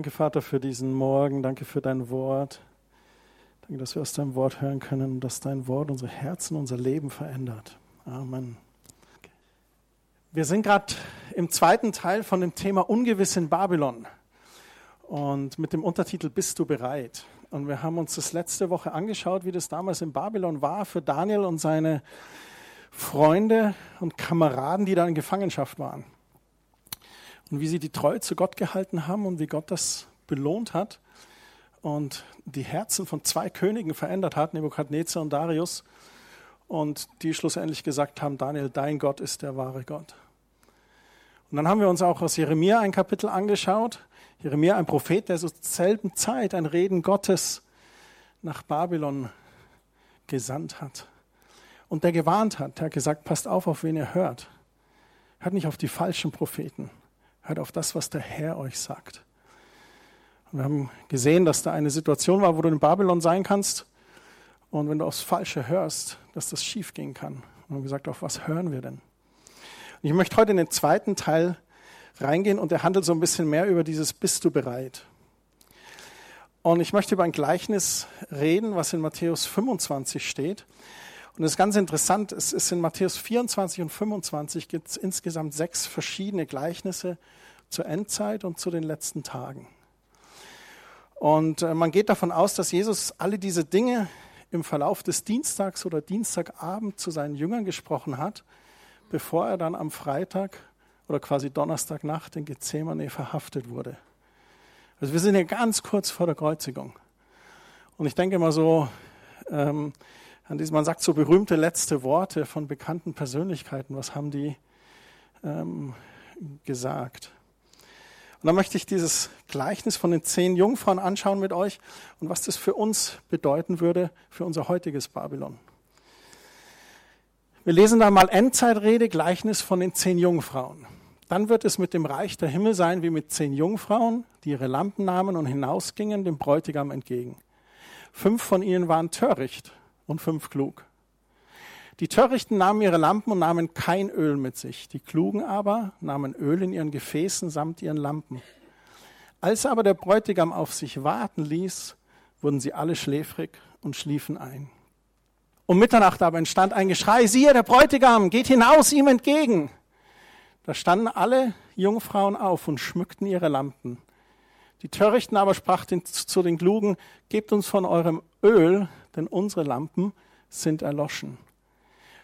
Danke, Vater, für diesen Morgen. Danke für dein Wort. Danke, dass wir aus deinem Wort hören können und dass dein Wort unsere Herzen, unser Leben verändert. Amen. Wir sind gerade im zweiten Teil von dem Thema Ungewiss in Babylon und mit dem Untertitel Bist du bereit? Und wir haben uns das letzte Woche angeschaut, wie das damals in Babylon war für Daniel und seine Freunde und Kameraden, die da in Gefangenschaft waren und wie sie die Treue zu Gott gehalten haben und wie Gott das belohnt hat und die Herzen von zwei Königen verändert hat, Nebukadnezar und Darius, und die schlussendlich gesagt haben, Daniel, dein Gott ist der wahre Gott. Und dann haben wir uns auch aus Jeremia ein Kapitel angeschaut. Jeremia, ein Prophet, der zur selben Zeit ein Reden Gottes nach Babylon gesandt hat. Und der gewarnt hat, der hat gesagt, passt auf, auf wen ihr hört. Hört nicht auf die falschen Propheten. Hört auf das, was der Herr euch sagt. Und wir haben gesehen, dass da eine Situation war, wo du in Babylon sein kannst. Und wenn du aufs Falsche hörst, dass das schief gehen kann. Und wir haben gesagt, auf was hören wir denn? Und ich möchte heute in den zweiten Teil reingehen und der handelt so ein bisschen mehr über dieses Bist du bereit? Und ich möchte über ein Gleichnis reden, was in Matthäus 25 steht. Und das ist ganz interessant, es ist in Matthäus 24 und 25 gibt es insgesamt sechs verschiedene Gleichnisse zur Endzeit und zu den letzten Tagen. Und äh, man geht davon aus, dass Jesus alle diese Dinge im Verlauf des Dienstags oder Dienstagabend zu seinen Jüngern gesprochen hat, bevor er dann am Freitag oder quasi Donnerstagnacht in Gethsemane verhaftet wurde. Also wir sind ja ganz kurz vor der Kreuzigung. Und ich denke mal so, ähm, an diesem, man sagt so berühmte letzte Worte von bekannten Persönlichkeiten. Was haben die ähm, gesagt? Und dann möchte ich dieses Gleichnis von den zehn Jungfrauen anschauen mit euch und was das für uns bedeuten würde, für unser heutiges Babylon. Wir lesen da mal Endzeitrede, Gleichnis von den zehn Jungfrauen. Dann wird es mit dem Reich der Himmel sein wie mit zehn Jungfrauen, die ihre Lampen nahmen und hinausgingen dem Bräutigam entgegen. Fünf von ihnen waren töricht und fünf klug. Die Törichten nahmen ihre Lampen und nahmen kein Öl mit sich. Die Klugen aber nahmen Öl in ihren Gefäßen samt ihren Lampen. Als aber der Bräutigam auf sich warten ließ, wurden sie alle schläfrig und schliefen ein. Um Mitternacht aber entstand ein Geschrei, siehe, der Bräutigam geht hinaus ihm entgegen. Da standen alle Jungfrauen auf und schmückten ihre Lampen. Die Törichten aber sprachen zu den Klugen, gebt uns von eurem Öl, denn unsere Lampen sind erloschen.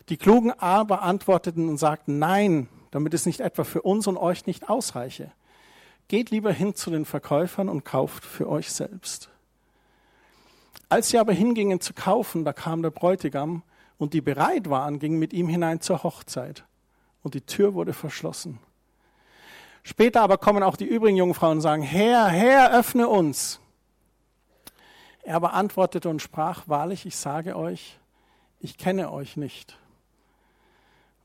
Die Klugen aber antworteten und sagten, nein, damit es nicht etwa für uns und euch nicht ausreiche. Geht lieber hin zu den Verkäufern und kauft für euch selbst. Als sie aber hingingen zu kaufen, da kam der Bräutigam, und die bereit waren, gingen mit ihm hinein zur Hochzeit, und die Tür wurde verschlossen. Später aber kommen auch die übrigen Jungfrauen und sagen, Herr, Herr, öffne uns. Er aber antwortete und sprach, wahrlich, ich sage euch, ich kenne euch nicht.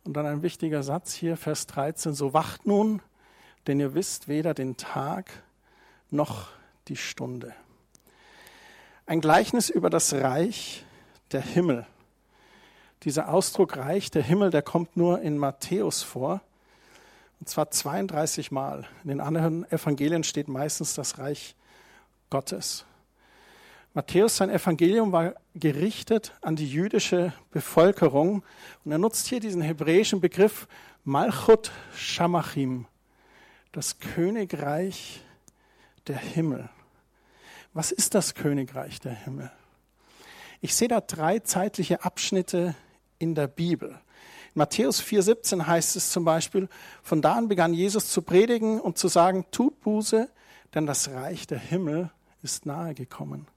Und dann ein wichtiger Satz hier, Vers 13, so wacht nun, denn ihr wisst weder den Tag noch die Stunde. Ein Gleichnis über das Reich der Himmel. Dieser Ausdruck Reich der Himmel, der kommt nur in Matthäus vor. Und zwar 32 Mal. In den anderen Evangelien steht meistens das Reich Gottes. Matthäus, sein Evangelium war gerichtet an die jüdische Bevölkerung und er nutzt hier diesen hebräischen Begriff Malchut Shamachim, das Königreich der Himmel. Was ist das Königreich der Himmel? Ich sehe da drei zeitliche Abschnitte in der Bibel. In Matthäus 4,17 heißt es zum Beispiel, von da an begann Jesus zu predigen und zu sagen, tut Buße, denn das Reich der Himmel ist nahe gekommen.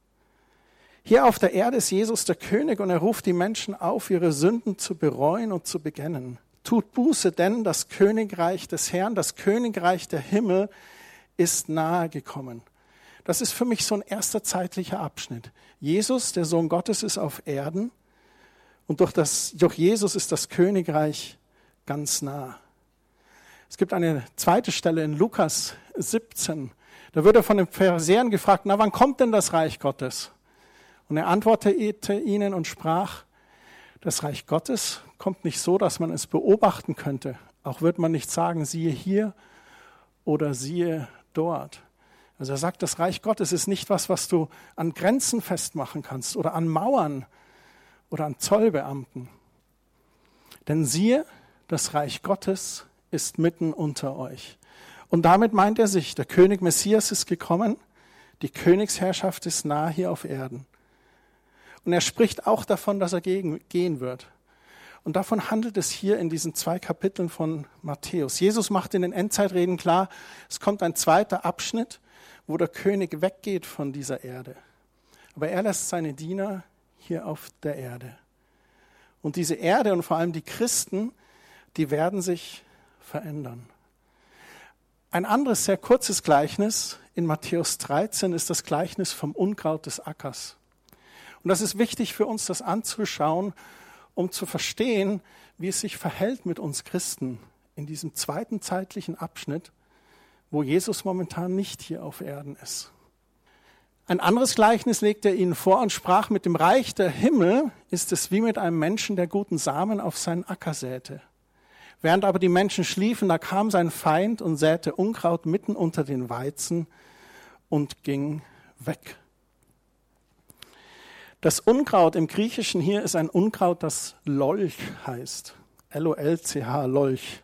Hier auf der Erde ist Jesus der König und er ruft die Menschen auf, ihre Sünden zu bereuen und zu bekennen. Tut Buße, denn das Königreich des Herrn, das Königreich der Himmel ist nahe gekommen. Das ist für mich so ein erster zeitlicher Abschnitt. Jesus, der Sohn Gottes, ist auf Erden und durch, das, durch Jesus ist das Königreich ganz nah. Es gibt eine zweite Stelle in Lukas 17. Da wird er von den Pharisäern gefragt, na wann kommt denn das Reich Gottes? Und er antwortete ihnen und sprach, das Reich Gottes kommt nicht so, dass man es beobachten könnte. Auch wird man nicht sagen, siehe hier oder siehe dort. Also er sagt, das Reich Gottes ist nicht was, was du an Grenzen festmachen kannst oder an Mauern oder an Zollbeamten. Denn siehe, das Reich Gottes ist mitten unter euch. Und damit meint er sich, der König Messias ist gekommen, die Königsherrschaft ist nah hier auf Erden. Und er spricht auch davon, dass er gehen wird. Und davon handelt es hier in diesen zwei Kapiteln von Matthäus. Jesus macht in den Endzeitreden klar, es kommt ein zweiter Abschnitt, wo der König weggeht von dieser Erde. Aber er lässt seine Diener hier auf der Erde. Und diese Erde und vor allem die Christen, die werden sich verändern. Ein anderes sehr kurzes Gleichnis in Matthäus 13 ist das Gleichnis vom Unkraut des Ackers. Und das ist wichtig für uns, das anzuschauen, um zu verstehen, wie es sich verhält mit uns Christen in diesem zweiten zeitlichen Abschnitt, wo Jesus momentan nicht hier auf Erden ist. Ein anderes Gleichnis legt er ihnen vor und sprach, mit dem Reich der Himmel ist es wie mit einem Menschen, der guten Samen auf seinen Acker säte. Während aber die Menschen schliefen, da kam sein Feind und säte Unkraut mitten unter den Weizen und ging weg. Das Unkraut im Griechischen hier ist ein Unkraut, das Lolch heißt. L-O-L-C-H, Lolch.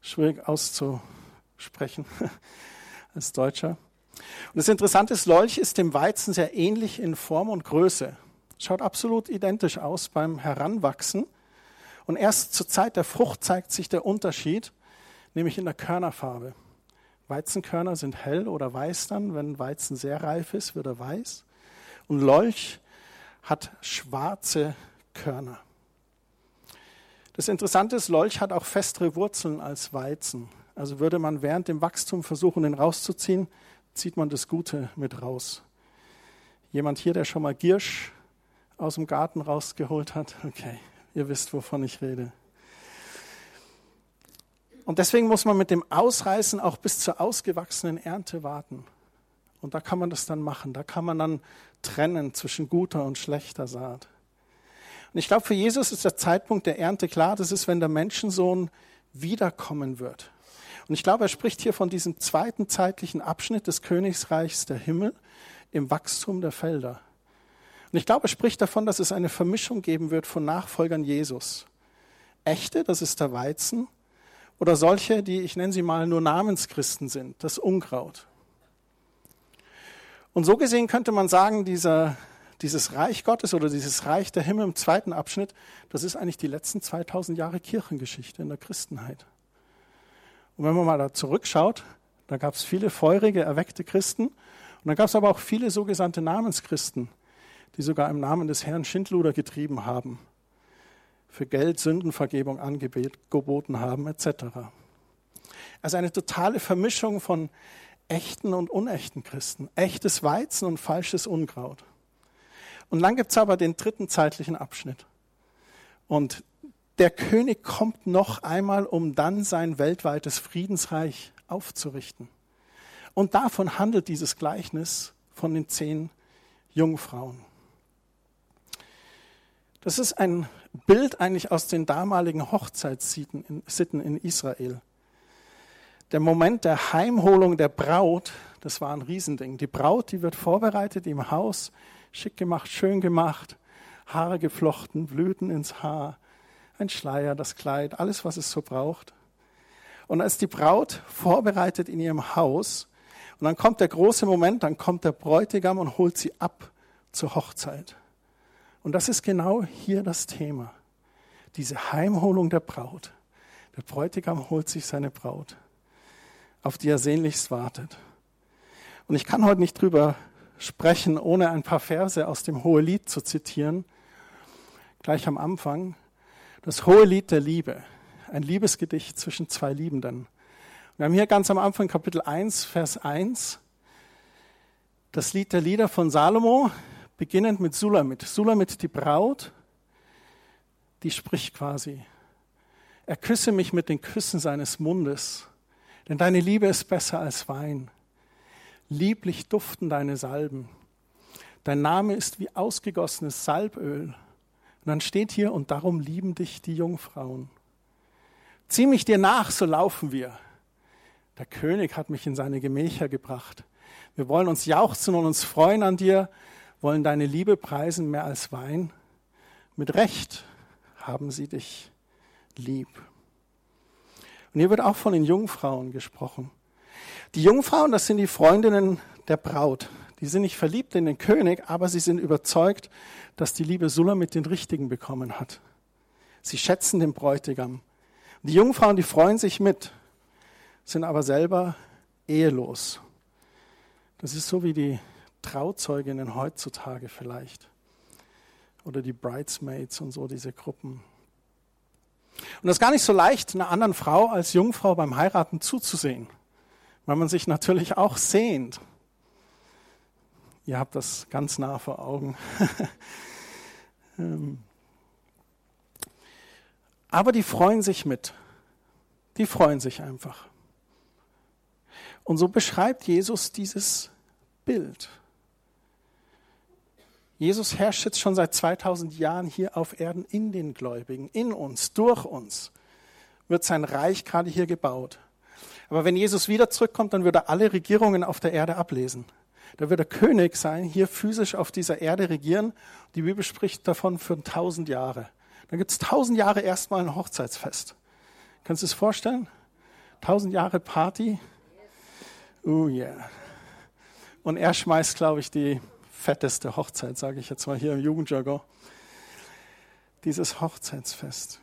Schwierig auszusprechen als Deutscher. Und das Interessante ist, Lolch ist dem Weizen sehr ähnlich in Form und Größe. Schaut absolut identisch aus beim Heranwachsen. Und erst zur Zeit der Frucht zeigt sich der Unterschied, nämlich in der Körnerfarbe. Weizenkörner sind hell oder weiß dann, wenn Weizen sehr reif ist, wird er weiß. Und Lolch hat schwarze Körner. Das Interessante ist, Lolch hat auch festere Wurzeln als Weizen. Also würde man während dem Wachstum versuchen, den rauszuziehen, zieht man das Gute mit raus. Jemand hier, der schon mal Giersch aus dem Garten rausgeholt hat? Okay, ihr wisst, wovon ich rede. Und deswegen muss man mit dem Ausreißen auch bis zur ausgewachsenen Ernte warten. Und da kann man das dann machen. Da kann man dann trennen zwischen guter und schlechter Saat. Und ich glaube, für Jesus ist der Zeitpunkt der Ernte klar. Das ist, wenn der Menschensohn wiederkommen wird. Und ich glaube, er spricht hier von diesem zweiten zeitlichen Abschnitt des Königsreichs der Himmel im Wachstum der Felder. Und ich glaube, er spricht davon, dass es eine Vermischung geben wird von Nachfolgern Jesus. Echte, das ist der Weizen, oder solche, die, ich nenne sie mal, nur Namenschristen sind, das Unkraut. Und so gesehen könnte man sagen, dieser, dieses Reich Gottes oder dieses Reich der Himmel im zweiten Abschnitt, das ist eigentlich die letzten 2000 Jahre Kirchengeschichte in der Christenheit. Und wenn man mal da zurückschaut, da gab es viele feurige, erweckte Christen und dann gab es aber auch viele sogenannte Namenschristen, die sogar im Namen des Herrn Schindluder getrieben haben, für Geld Sündenvergebung angeboten haben, etc. Also eine totale Vermischung von echten und unechten Christen, echtes Weizen und falsches Unkraut. Und dann gibt es aber den dritten zeitlichen Abschnitt. Und der König kommt noch einmal, um dann sein weltweites Friedensreich aufzurichten. Und davon handelt dieses Gleichnis von den zehn Jungfrauen. Das ist ein Bild eigentlich aus den damaligen Hochzeitssitten in Israel der Moment der Heimholung der Braut, das war ein Riesending. Die Braut, die wird vorbereitet im Haus, schick gemacht, schön gemacht, Haare geflochten, Blüten ins Haar, ein Schleier, das Kleid, alles, was es so braucht. Und als die Braut vorbereitet in ihrem Haus, und dann kommt der große Moment, dann kommt der Bräutigam und holt sie ab zur Hochzeit. Und das ist genau hier das Thema. Diese Heimholung der Braut. Der Bräutigam holt sich seine Braut auf die er sehnlichst wartet. Und ich kann heute nicht drüber sprechen, ohne ein paar Verse aus dem Hohelied zu zitieren. Gleich am Anfang. Das Hohelied der Liebe. Ein Liebesgedicht zwischen zwei Liebenden. Wir haben hier ganz am Anfang Kapitel 1, Vers 1. Das Lied der Lieder von Salomo, beginnend mit Sulamit. Sulamit, die Braut, die spricht quasi. Er küsse mich mit den Küssen seines Mundes denn deine Liebe ist besser als Wein. Lieblich duften deine Salben. Dein Name ist wie ausgegossenes Salböl. Und dann steht hier, und darum lieben dich die Jungfrauen. Zieh mich dir nach, so laufen wir. Der König hat mich in seine Gemächer gebracht. Wir wollen uns jauchzen und uns freuen an dir, wollen deine Liebe preisen mehr als Wein. Mit Recht haben sie dich lieb. Und hier wird auch von den Jungfrauen gesprochen. Die Jungfrauen, das sind die Freundinnen der Braut. Die sind nicht verliebt in den König, aber sie sind überzeugt, dass die liebe Sulla mit den Richtigen bekommen hat. Sie schätzen den Bräutigam. Die Jungfrauen, die freuen sich mit, sind aber selber ehelos. Das ist so wie die Trauzeuginnen heutzutage vielleicht. Oder die Bridesmaids und so, diese Gruppen. Und das ist gar nicht so leicht, einer anderen Frau als Jungfrau beim Heiraten zuzusehen, weil man sich natürlich auch sehnt. Ihr habt das ganz nah vor Augen. Ähm. Aber die freuen sich mit. Die freuen sich einfach. Und so beschreibt Jesus dieses Bild. Jesus herrscht jetzt schon seit 2000 Jahren hier auf Erden in den Gläubigen, in uns, durch uns. Wird sein Reich gerade hier gebaut. Aber wenn Jesus wieder zurückkommt, dann wird er alle Regierungen auf der Erde ablesen. Da wird er König sein, hier physisch auf dieser Erde regieren. Die Bibel spricht davon für tausend Jahre. Dann gibt es tausend Jahre erstmal ein Hochzeitsfest. Kannst du es vorstellen? Tausend Jahre Party. Oh yeah. Und er schmeißt, glaube ich, die fetteste Hochzeit, sage ich jetzt mal hier im Jugendjargon. Dieses Hochzeitsfest.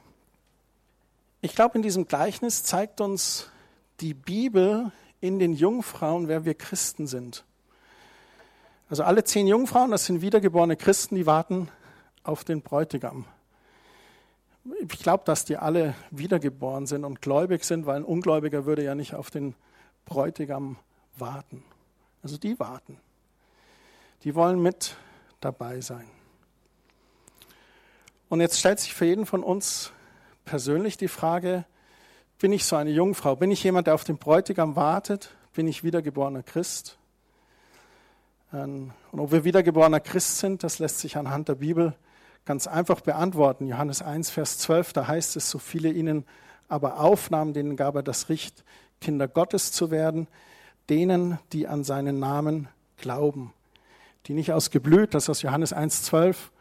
Ich glaube, in diesem Gleichnis zeigt uns die Bibel in den Jungfrauen, wer wir Christen sind. Also alle zehn Jungfrauen, das sind wiedergeborene Christen, die warten auf den Bräutigam. Ich glaube, dass die alle wiedergeboren sind und gläubig sind, weil ein Ungläubiger würde ja nicht auf den Bräutigam warten. Also die warten. Die wollen mit dabei sein. Und jetzt stellt sich für jeden von uns persönlich die Frage, bin ich so eine Jungfrau? Bin ich jemand, der auf den Bräutigam wartet? Bin ich wiedergeborener Christ? Ähm, und ob wir wiedergeborener Christ sind, das lässt sich anhand der Bibel ganz einfach beantworten. Johannes 1, Vers 12, da heißt es, so viele ihnen aber aufnahmen, denen gab er das Recht, Kinder Gottes zu werden, denen, die an seinen Namen glauben. Die nicht aus Geblüt, das ist aus Johannes 1, 12,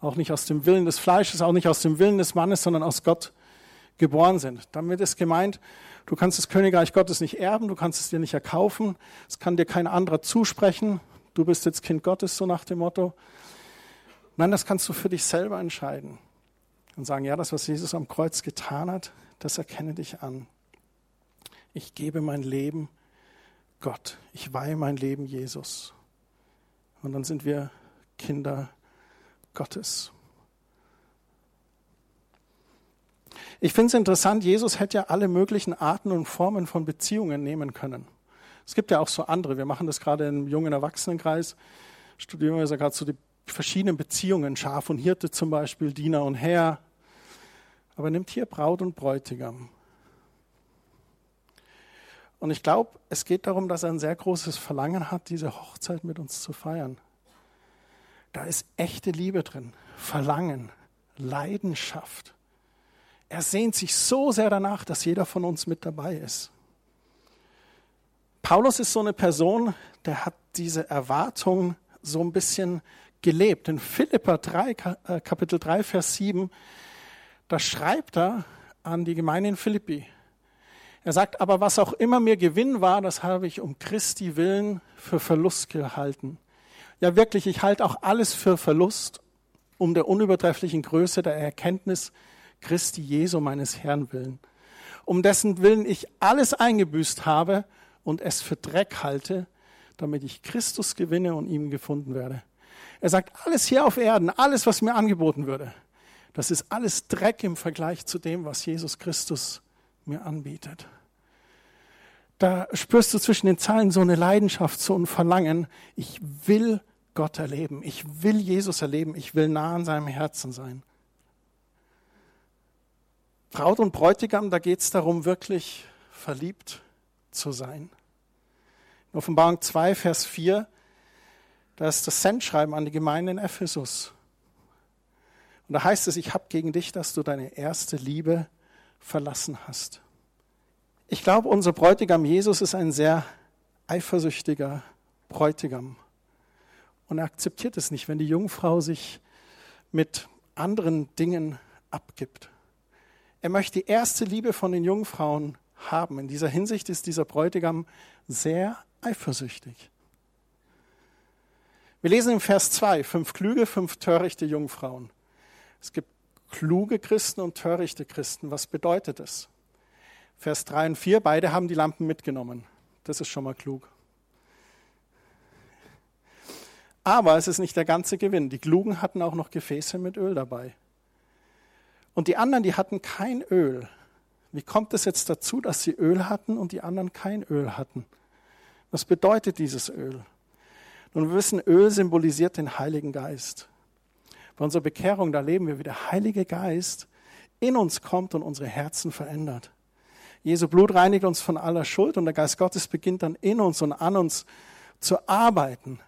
auch nicht aus dem Willen des Fleisches, auch nicht aus dem Willen des Mannes, sondern aus Gott geboren sind. Damit ist gemeint, du kannst das Königreich Gottes nicht erben, du kannst es dir nicht erkaufen, es kann dir kein anderer zusprechen, du bist jetzt Kind Gottes, so nach dem Motto. Nein, das kannst du für dich selber entscheiden und sagen, ja, das, was Jesus am Kreuz getan hat, das erkenne dich an. Ich gebe mein Leben Gott. Ich weihe mein Leben Jesus. Und dann sind wir Kinder Gottes. Ich finde es interessant, Jesus hätte ja alle möglichen Arten und Formen von Beziehungen nehmen können. Es gibt ja auch so andere. Wir machen das gerade im jungen Erwachsenenkreis. Studieren wir ja gerade so die verschiedenen Beziehungen, Schaf und Hirte zum Beispiel, Diener und Herr. Aber nimmt hier Braut und Bräutigam. Und ich glaube, es geht darum, dass er ein sehr großes Verlangen hat, diese Hochzeit mit uns zu feiern. Da ist echte Liebe drin, Verlangen, Leidenschaft. Er sehnt sich so sehr danach, dass jeder von uns mit dabei ist. Paulus ist so eine Person, der hat diese Erwartung so ein bisschen gelebt. In Philippa 3, äh, Kapitel 3, Vers 7, da schreibt er an die Gemeinde in Philippi. Er sagt, aber was auch immer mir Gewinn war, das habe ich um Christi willen für Verlust gehalten. Ja wirklich, ich halte auch alles für Verlust, um der unübertrefflichen Größe der Erkenntnis Christi Jesu meines Herrn willen, um dessen Willen ich alles eingebüßt habe und es für Dreck halte, damit ich Christus gewinne und ihm gefunden werde. Er sagt, alles hier auf Erden, alles, was mir angeboten würde, das ist alles Dreck im Vergleich zu dem, was Jesus Christus mir anbietet. Da spürst du zwischen den Zeilen so eine Leidenschaft, so ein Verlangen. Ich will Gott erleben. Ich will Jesus erleben. Ich will nah an seinem Herzen sein. Braut und Bräutigam, da geht es darum, wirklich verliebt zu sein. In Offenbarung 2, Vers 4, da ist das Sendschreiben an die Gemeinde in Ephesus. Und da heißt es, ich habe gegen dich, dass du deine erste Liebe verlassen hast. Ich glaube, unser Bräutigam Jesus ist ein sehr eifersüchtiger Bräutigam. Und er akzeptiert es nicht, wenn die Jungfrau sich mit anderen Dingen abgibt. Er möchte die erste Liebe von den Jungfrauen haben. In dieser Hinsicht ist dieser Bräutigam sehr eifersüchtig. Wir lesen im Vers 2, fünf klüge, fünf törichte Jungfrauen. Es gibt kluge Christen und törichte Christen. Was bedeutet es? Vers 3 und 4, beide haben die Lampen mitgenommen. Das ist schon mal klug. Aber es ist nicht der ganze Gewinn. Die Klugen hatten auch noch Gefäße mit Öl dabei. Und die anderen, die hatten kein Öl. Wie kommt es jetzt dazu, dass sie Öl hatten und die anderen kein Öl hatten? Was bedeutet dieses Öl? Nun, wir wissen, Öl symbolisiert den Heiligen Geist. Bei unserer Bekehrung, da leben wir, wie der Heilige Geist in uns kommt und unsere Herzen verändert. Jesu Blut reinigt uns von aller Schuld und der Geist Gottes beginnt dann in uns und an uns zu arbeiten.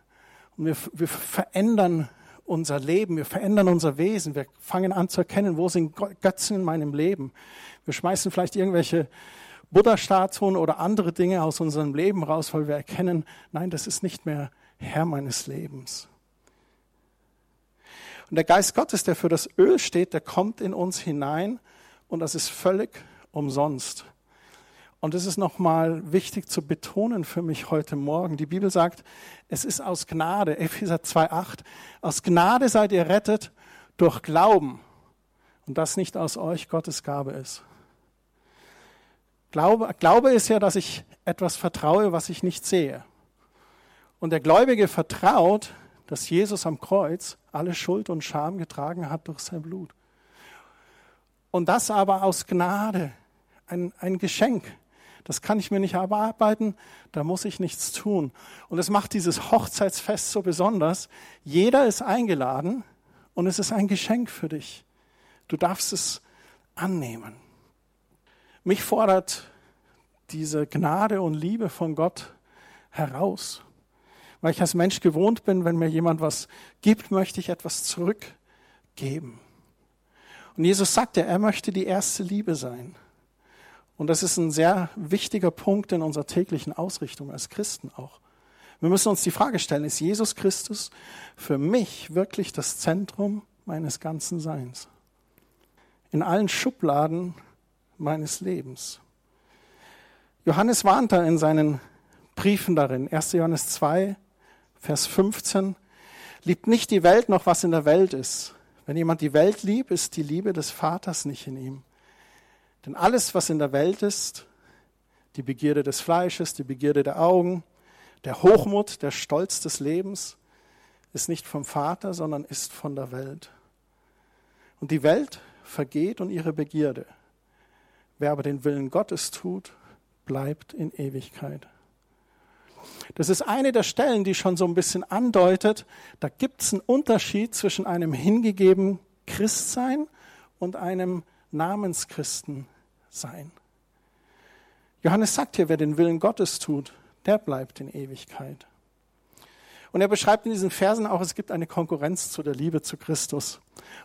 Und wir, wir verändern unser Leben, wir verändern unser Wesen, wir fangen an zu erkennen, wo sind Götzen in meinem Leben. Wir schmeißen vielleicht irgendwelche Buddha-Statuen oder andere Dinge aus unserem Leben raus, weil wir erkennen, nein, das ist nicht mehr Herr meines Lebens. Und der Geist Gottes, der für das Öl steht, der kommt in uns hinein und das ist völlig umsonst. Und das ist nochmal wichtig zu betonen für mich heute Morgen. Die Bibel sagt, es ist aus Gnade, Epheser 2,8, aus Gnade seid ihr rettet durch Glauben. Und das nicht aus euch Gottes Gabe ist. Glaube, Glaube ist ja, dass ich etwas vertraue, was ich nicht sehe. Und der Gläubige vertraut, dass Jesus am Kreuz alle Schuld und Scham getragen hat durch sein Blut. Und das aber aus Gnade, ein, ein Geschenk. Das kann ich mir nicht erarbeiten, da muss ich nichts tun. Und es macht dieses Hochzeitsfest so besonders. Jeder ist eingeladen und es ist ein Geschenk für dich. Du darfst es annehmen. Mich fordert diese Gnade und Liebe von Gott heraus. Weil ich als Mensch gewohnt bin, wenn mir jemand was gibt, möchte ich etwas zurückgeben. Und Jesus sagt ja, er möchte die erste Liebe sein. Und das ist ein sehr wichtiger Punkt in unserer täglichen Ausrichtung als Christen auch. Wir müssen uns die Frage stellen, ist Jesus Christus für mich wirklich das Zentrum meines ganzen Seins? In allen Schubladen meines Lebens. Johannes warnt da in seinen Briefen darin, 1. Johannes 2, Vers 15, liebt nicht die Welt noch, was in der Welt ist. Wenn jemand die Welt liebt, ist die Liebe des Vaters nicht in ihm. Denn alles, was in der Welt ist, die Begierde des Fleisches, die Begierde der Augen, der Hochmut, der Stolz des Lebens, ist nicht vom Vater, sondern ist von der Welt. Und die Welt vergeht und ihre Begierde. Wer aber den Willen Gottes tut, bleibt in Ewigkeit. Das ist eine der Stellen, die schon so ein bisschen andeutet, da gibt es einen Unterschied zwischen einem hingegebenen Christsein und einem Namenschristen sein. Johannes sagt hier, wer den Willen Gottes tut, der bleibt in Ewigkeit. Und er beschreibt in diesen Versen auch, es gibt eine Konkurrenz zu der Liebe zu Christus.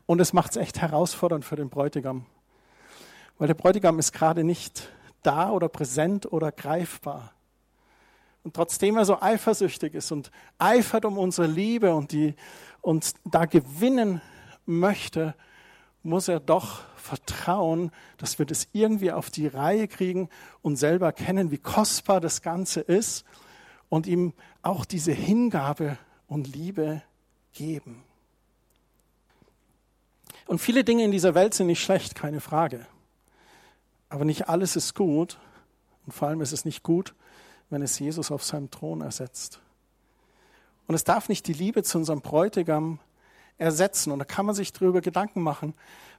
Und es macht es echt herausfordernd für den Bräutigam. Weil der Bräutigam ist gerade nicht da oder präsent oder greifbar. Und trotzdem er so eifersüchtig ist und eifert um unsere Liebe und die uns da gewinnen möchte, muss er doch vertrauen, dass wir das irgendwie auf die Reihe kriegen und selber erkennen, wie kostbar das Ganze ist und ihm auch diese Hingabe und Liebe geben. Und viele Dinge in dieser Welt sind nicht schlecht, keine Frage. Aber nicht alles ist gut. Und vor allem ist es nicht gut, wenn es Jesus auf seinem Thron ersetzt. Und es darf nicht die Liebe zu unserem Bräutigam ersetzen. Und da kann man sich darüber Gedanken machen,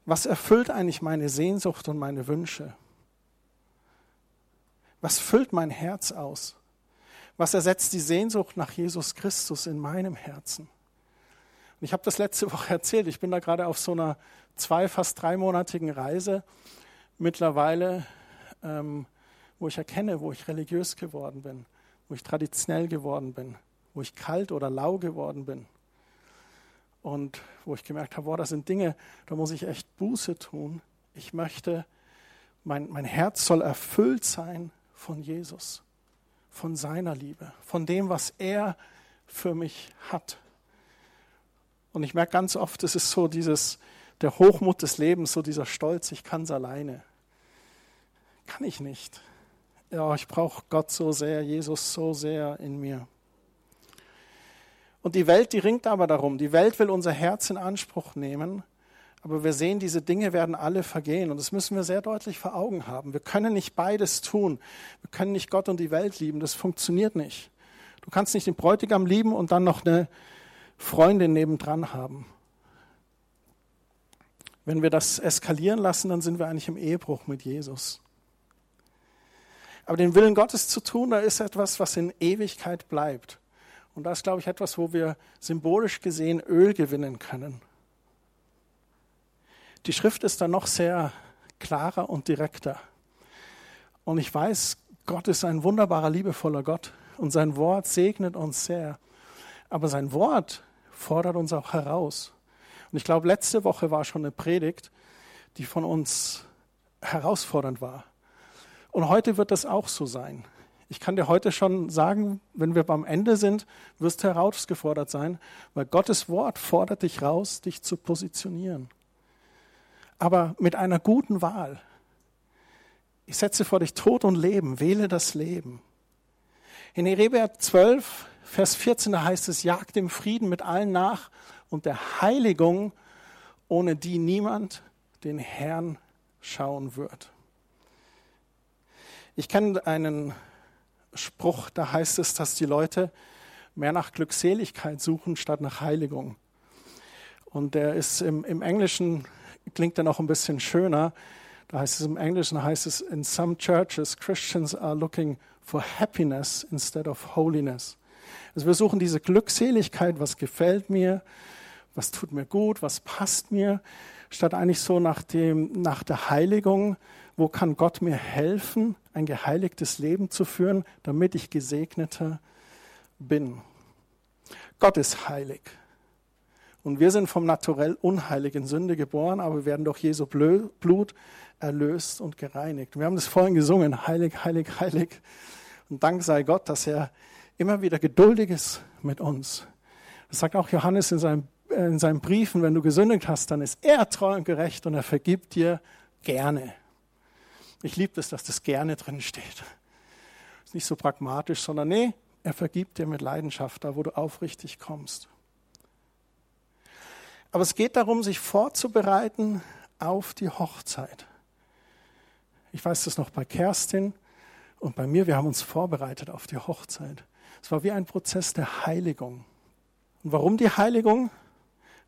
was erfüllt eigentlich meine Sehnsucht und meine Wünsche? Was füllt mein Herz aus? Was ersetzt die Sehnsucht nach Jesus Christus in meinem Herzen? Und ich habe das letzte Woche erzählt. Ich bin da gerade auf so einer zwei, fast dreimonatigen Reise mittlerweile, ähm, wo ich erkenne, wo ich religiös geworden bin, wo ich traditionell geworden bin, wo ich kalt oder lau geworden bin und wo ich gemerkt habe, wow, das sind Dinge, da muss ich echt Buße tun. Ich möchte, mein, mein Herz soll erfüllt sein von Jesus. von seiner Liebe, von dem, was er für mich hat. Und ich merke ganz oft, es ist so dieses, der Hochmut des Lebens, so dieser Stolz, ich kann es alleine. Kann ich nicht. Ja, ich brauche Gott so sehr, Jesus so sehr in mir. Und die Welt, die ringt aber darum. Die Welt will unser Herz in Anspruch nehmen. Aber wir sehen, diese Dinge werden alle vergehen. Und das müssen wir sehr deutlich vor Augen haben. Wir können nicht beides tun. Wir können nicht Gott und die Welt lieben. Das funktioniert nicht. Du kannst nicht den Bräutigam lieben und dann noch eine Freundin nebendran haben. Wenn wir das eskalieren lassen, dann sind wir eigentlich im Ehebruch mit Jesus. Aber den Willen Gottes zu tun, da ist etwas, was in Ewigkeit bleibt. Und das ist, glaube ich, etwas, wo wir symbolisch gesehen Öl gewinnen können. Die Schrift ist dann noch sehr klarer und direkter. Und ich weiß, Gott ist ein wunderbarer, liebevoller Gott und sein Wort segnet uns sehr. Aber sein Wort fordert uns auch heraus. Und ich glaube, letzte Woche war schon eine Predigt, die von uns herausfordernd war. Und heute wird das auch so sein. Ich kann dir heute schon sagen, wenn wir beim Ende sind, wirst du herausgefordert sein, weil Gottes Wort fordert dich raus, dich zu positionieren. Aber mit einer guten Wahl. Ich setze vor dich Tod und Leben, wähle das Leben. In Hebräer 12, Vers 14, da heißt es, jagt dem Frieden mit allen nach und der Heiligung, ohne die niemand den Herrn schauen wird. Ich kenne einen Spruch, da heißt es, dass die Leute mehr nach Glückseligkeit suchen statt nach Heiligung. Und der ist im, im Englischen, klingt er noch ein bisschen schöner. Da heißt es im Englischen, heißt es, in some churches, Christians are looking for happiness instead of holiness. Also wir suchen diese Glückseligkeit, was gefällt mir, was tut mir gut, was passt mir, statt eigentlich so nach, dem, nach der Heiligung, wo kann Gott mir helfen, ein geheiligtes Leben zu führen, damit ich gesegneter bin. Gott ist heilig. Und wir sind vom naturell unheiligen Sünde geboren, aber wir werden durch Jesu Blut erlöst und gereinigt. Wir haben das vorhin gesungen, heilig, heilig, heilig. Und Dank sei Gott, dass er immer wieder geduldig ist mit uns. Das sagt auch Johannes in seinem in seinen Briefen, wenn du gesündigt hast, dann ist er treu und gerecht und er vergibt dir gerne. Ich liebe es, dass das gerne drin steht. Ist nicht so pragmatisch, sondern nee, er vergibt dir mit Leidenschaft, da wo du aufrichtig kommst. Aber es geht darum, sich vorzubereiten auf die Hochzeit. Ich weiß das noch bei Kerstin und bei mir, wir haben uns vorbereitet auf die Hochzeit. Es war wie ein Prozess der Heiligung. Und warum die Heiligung?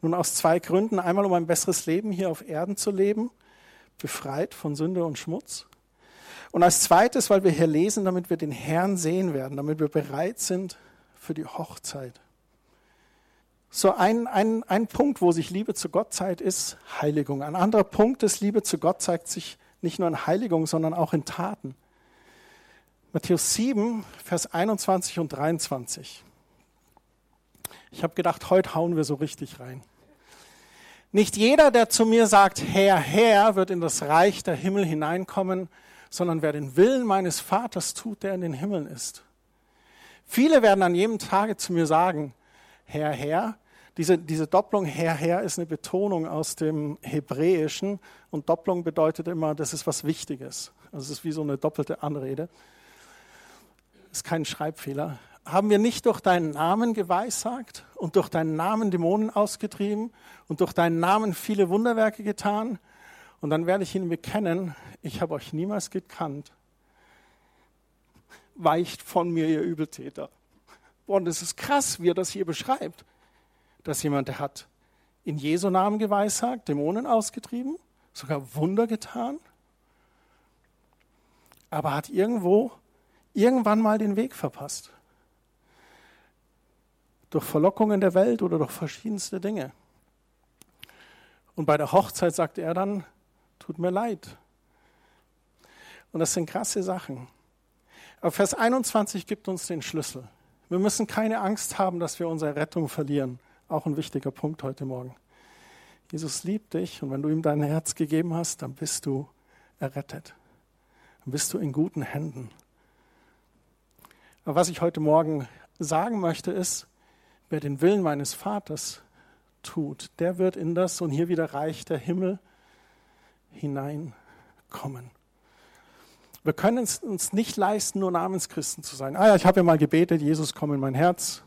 Nun aus zwei Gründen. Einmal, um ein besseres Leben hier auf Erden zu leben, befreit von Sünde und Schmutz. Und als zweites, weil wir hier lesen, damit wir den Herrn sehen werden, damit wir bereit sind für die Hochzeit. So ein, ein, ein Punkt, wo sich Liebe zu Gott zeigt, ist Heiligung. Ein anderer Punkt ist, Liebe zu Gott zeigt sich nicht nur in Heiligung, sondern auch in Taten. Matthäus 7, Vers 21 und 23. Ich habe gedacht, heute hauen wir so richtig rein. Nicht jeder, der zu mir sagt, Herr, Herr, wird in das Reich der Himmel hineinkommen, sondern wer den Willen meines Vaters tut, der in den Himmeln ist. Viele werden an jedem Tage zu mir sagen, Herr, Herr. Diese, diese Doppelung Herr, Herr ist eine Betonung aus dem Hebräischen und Doppelung bedeutet immer, das ist was Wichtiges. Also es ist wie so eine doppelte Anrede. Ist kein Schreibfehler haben wir nicht durch deinen Namen geweissagt und durch deinen Namen Dämonen ausgetrieben und durch deinen Namen viele Wunderwerke getan? Und dann werde ich ihnen bekennen, ich habe euch niemals gekannt. Weicht von mir, ihr Übeltäter. Und es ist krass, wie er das hier beschreibt, dass jemand, der hat in Jesu Namen geweissagt, Dämonen ausgetrieben, sogar Wunder getan, aber hat irgendwo irgendwann mal den Weg verpasst durch Verlockungen der Welt oder durch verschiedenste Dinge. Und bei der Hochzeit sagte er dann, tut mir leid. Und das sind krasse Sachen. Aber Vers 21 gibt uns den Schlüssel. Wir müssen keine Angst haben, dass wir unsere Rettung verlieren. Auch ein wichtiger Punkt heute Morgen. Jesus liebt dich und wenn du ihm dein Herz gegeben hast, dann bist du errettet. Dann bist du in guten Händen. Aber was ich heute Morgen sagen möchte, ist, wer den Willen meines Vaters tut, der wird in das, und hier wieder Reich der Himmel hineinkommen. Wir können es uns nicht leisten, nur Namenschristen zu sein. Ah ja, ich habe ja mal gebetet, Jesus, komm in mein Herz.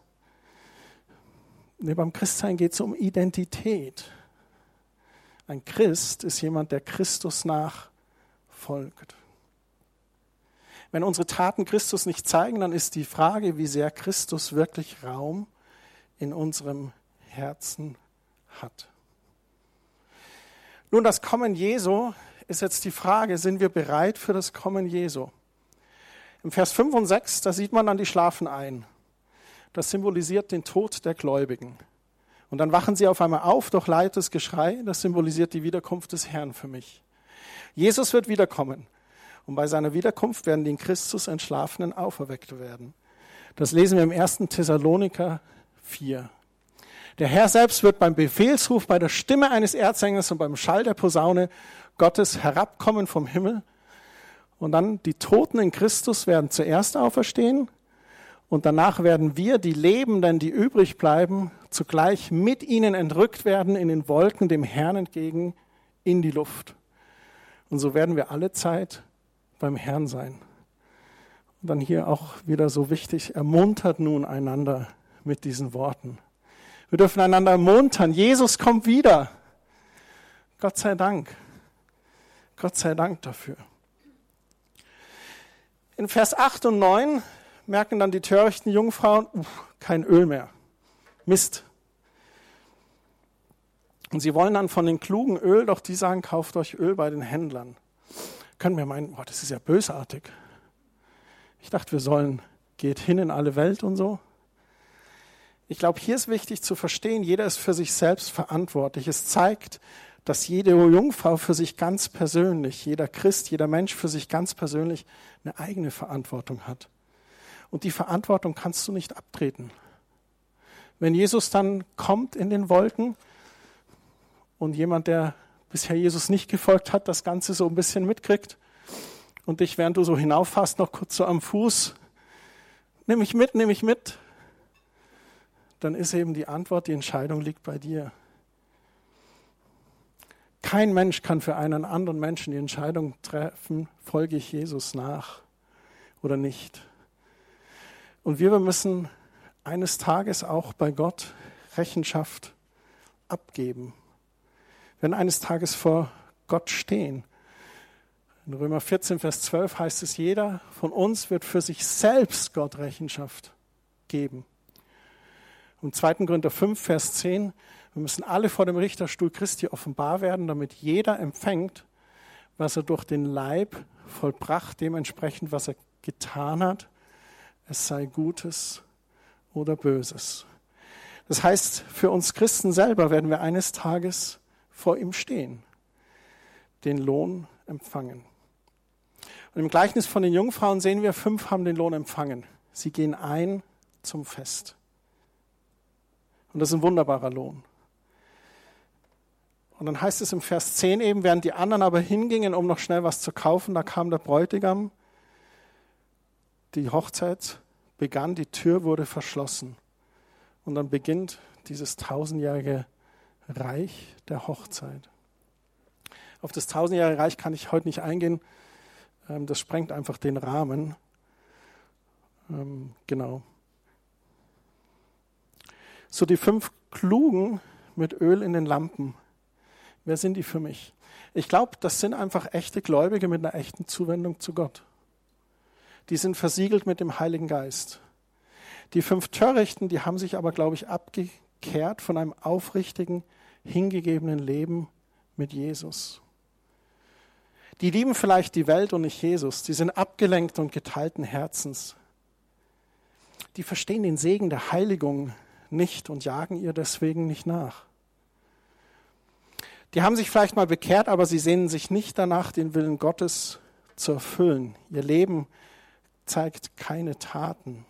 Nee, beim Christsein geht es um Identität. Ein Christ ist jemand, der Christus nachfolgt. Wenn unsere Taten Christus nicht zeigen, dann ist die Frage, wie sehr Christus wirklich Raum in unserem Herzen hat. Nun, das Kommen Jesu ist jetzt die Frage, sind wir bereit für das Kommen Jesu? Im Vers 5 und 6, da sieht man dann, die schlafen ein. Das symbolisiert den Tod der Gläubigen. Und dann wachen sie auf einmal auf durch leites Geschrei. Das symbolisiert die Wiederkunft des Herrn für mich. Jesus wird wiederkommen. Und bei seiner Wiederkunft werden die in Christus Entschlafenen auferweckt werden. Das lesen wir im 1. Thessaloniker 4. Der Herr selbst wird beim Befehlsruf, bei der Stimme eines Erzengels und beim Schall der Posaune Gottes herabkommen vom Himmel. Und dann die Toten in Christus werden zuerst auferstehen. Und danach werden wir, die Lebenden, die übrig bleiben, zugleich mit ihnen entrückt werden in den Wolken dem Herrn entgegen in die Luft. Und so werden wir alle Zeit beim Herrn sein. Und dann hier auch wieder so wichtig, ermuntert nun einander mit diesen Worten. Wir dürfen einander ermuntern. Jesus kommt wieder. Gott sei Dank. Gott sei Dank dafür. In Vers 8 und 9 merken dann die törichten Jungfrauen, uh, kein Öl mehr. Mist. Und sie wollen dann von den klugen Öl, doch die sagen, kauft euch Öl bei den Händlern. Können wir meinen, boah, das ist ja bösartig. Ich dachte, wir sollen, geht hin in alle Welt und so. Ich glaube, hier ist wichtig zu verstehen, jeder ist für sich selbst verantwortlich. Es zeigt, dass jede Jungfrau für sich ganz persönlich, jeder Christ, jeder Mensch für sich ganz persönlich eine eigene Verantwortung hat. Und die Verantwortung kannst du nicht abtreten. Wenn Jesus dann kommt in den Wolken und jemand, der bisher Jesus nicht gefolgt hat, das Ganze so ein bisschen mitkriegt und dich, während du so hinauffasst, noch kurz so am Fuß, nimm mich mit, nimm mich mit, dann ist eben die Antwort, die Entscheidung liegt bei dir. Kein Mensch kann für einen anderen Menschen die Entscheidung treffen, folge ich Jesus nach oder nicht. Und wir müssen eines Tages auch bei Gott Rechenschaft abgeben. Wir werden eines Tages vor Gott stehen. In Römer 14, Vers 12 heißt es, jeder von uns wird für sich selbst Gott Rechenschaft geben. Und 2. Korinther 5, Vers 10, wir müssen alle vor dem Richterstuhl Christi offenbar werden, damit jeder empfängt, was er durch den Leib vollbracht, dementsprechend, was er getan hat, es sei Gutes oder Böses. Das heißt, für uns Christen selber werden wir eines Tages vor ihm stehen, den Lohn empfangen. Und im Gleichnis von den Jungfrauen sehen wir, fünf haben den Lohn empfangen. Sie gehen ein zum Fest. Und das ist ein wunderbarer Lohn. Und dann heißt es im Vers 10 eben, während die anderen aber hingingen, um noch schnell was zu kaufen, da kam der Bräutigam, die Hochzeit begann, die Tür wurde verschlossen. Und dann beginnt dieses tausendjährige Reich der Hochzeit. Auf das tausendjährige Reich kann ich heute nicht eingehen. Ähm, das sprengt einfach den Rahmen. Ähm, genau. So die fünf Klugen mit Öl in den Lampen. Wer sind die für mich? Ich glaube, das sind einfach echte Gläubige mit einer echten Zuwendung zu Gott. Die sind versiegelt mit dem Heiligen Geist. Die fünf Törichten, die haben sich aber, glaube ich, abgekehrt von einem aufrichtigen, hingegebenen Leben mit Jesus. Die lieben vielleicht die Welt und nicht Jesus. Die sind abgelenkt und geteilten Herzens. Die verstehen den Segen der Heiligung nicht und jagen ihr deswegen nicht nach. Die haben sich vielleicht mal bekehrt, aber sie sehnen sich nicht danach, den Willen Gottes zu erfüllen. Ihr Leben zeigt keine Taten.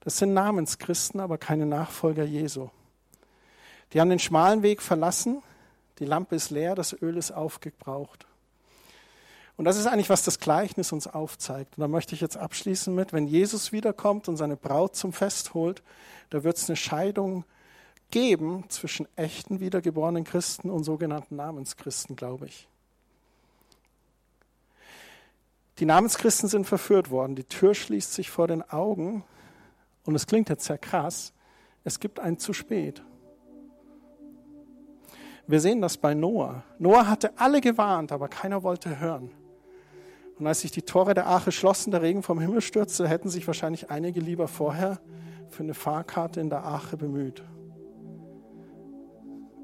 Das sind Namenschristen, aber keine Nachfolger Jesu. Die haben den schmalen Weg verlassen, die Lampe ist leer, das Öl ist aufgebraucht. Und das ist eigentlich, was das Gleichnis uns aufzeigt. Und da möchte ich jetzt abschließen mit, wenn Jesus wiederkommt und seine Braut zum Fest holt, da wird es eine Scheidung geben zwischen echten wiedergeborenen Christen und sogenannten Namenschristen, glaube ich. Die Namenschristen sind verführt worden. Die Tür schließt sich vor den Augen. Und es klingt jetzt sehr krass. Es gibt ein zu spät. Wir sehen das bei Noah. Noah hatte alle gewarnt, aber keiner wollte hören. Und als sich die Tore der Arche schlossen, der Regen vom Himmel stürzte, hätten sich wahrscheinlich einige lieber vorher für eine Fahrkarte in der Arche bemüht.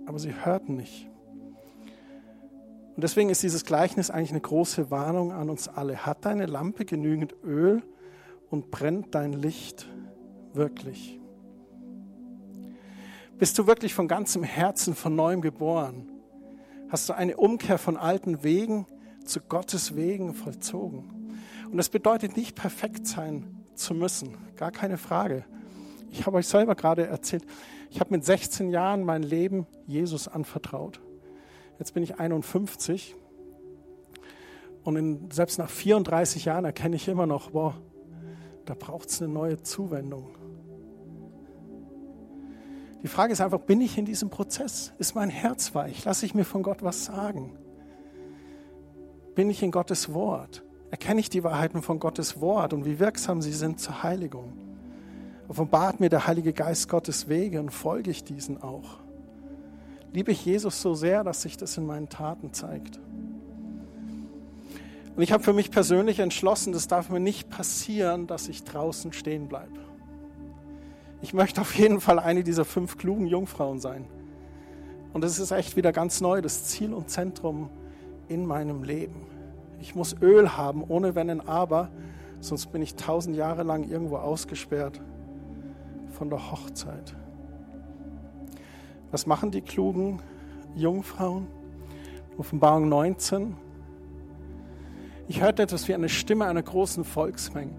Aber sie hörten nicht. Und deswegen ist dieses Gleichnis eigentlich eine große Warnung an uns alle. Hat deine Lampe genügend Öl und brennt dein Licht wirklich? Bist du wirklich von ganzem Herzen von neuem geboren? Hast du eine Umkehr von alten Wegen zu Gottes Wegen vollzogen. Und das bedeutet nicht perfekt sein zu müssen, gar keine Frage. Ich habe euch selber gerade erzählt, ich habe mit 16 Jahren mein Leben Jesus anvertraut. Jetzt bin ich 51 und in, selbst nach 34 Jahren erkenne ich immer noch, boah, da braucht es eine neue Zuwendung. Die Frage ist einfach, bin ich in diesem Prozess? Ist mein Herz weich? Lasse ich mir von Gott was sagen? Bin ich in Gottes Wort? Erkenne ich die Wahrheiten von Gottes Wort und wie wirksam sie sind zur Heiligung? Offenbart mir der Heilige Geist Gottes Wege und folge ich diesen auch? Liebe ich Jesus so sehr, dass sich das in meinen Taten zeigt? Und ich habe für mich persönlich entschlossen, das darf mir nicht passieren, dass ich draußen stehen bleibe. Ich möchte auf jeden Fall eine dieser fünf klugen Jungfrauen sein. Und das ist echt wieder ganz neu, das Ziel und Zentrum in meinem Leben. Ich muss Öl haben, ohne Wenn und Aber, sonst bin ich tausend Jahre lang irgendwo ausgesperrt von der Hochzeit. Was machen die klugen Jungfrauen? Offenbarung 19. Ich hörte etwas wie eine Stimme einer großen Volksmenge.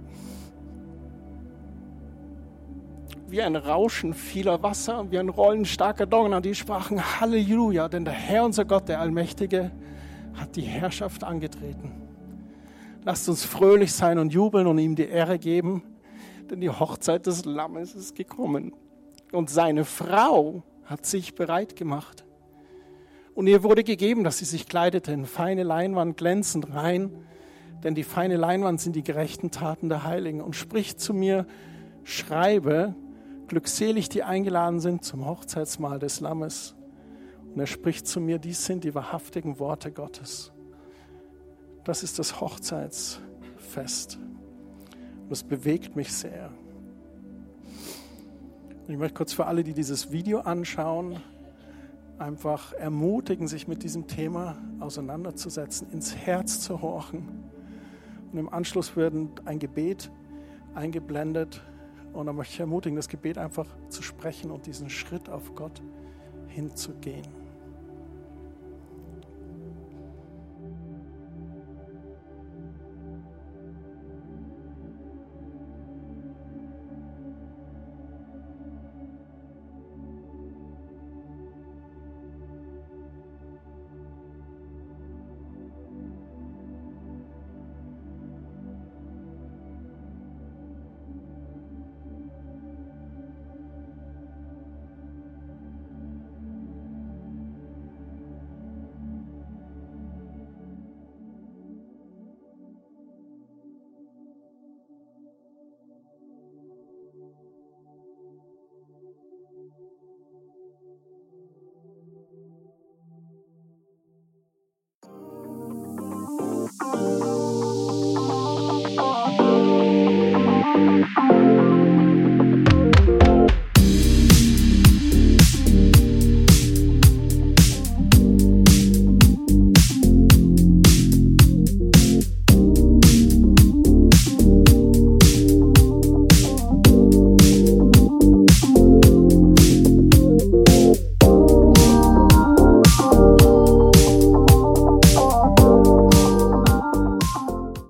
Wie ein Rauschen vieler Wasser, wie ein Rollen starker Donner. Die sprachen Halleluja, denn der Herr, unser Gott, der Allmächtige, hat die Herrschaft angetreten. Lasst uns fröhlich sein und jubeln und ihm die Ehre geben, denn die Hochzeit des Lammes ist gekommen. Und seine Frau hat sich bereit gemacht. Und ihr wurde gegeben, dass sie sich kleidete in feine Leinwand, glänzend rein, denn die feine Leinwand sind die gerechten Taten der Heiligen. Und spricht zu mir, schreibe, glückselig die eingeladen sind zum Hochzeitsmahl des Lammes. Und er spricht zu mir, dies sind die wahrhaftigen Worte Gottes. Das ist das Hochzeitsfest. Und das bewegt mich sehr. Und ich möchte kurz für alle, die dieses Video anschauen, einfach ermutigen, sich mit diesem Thema auseinanderzusetzen, ins Herz zu horchen. Und im Anschluss wird ein Gebet eingeblendet. Und da möchte ich ermutigen, das Gebet einfach zu sprechen und diesen Schritt auf Gott hinzugehen.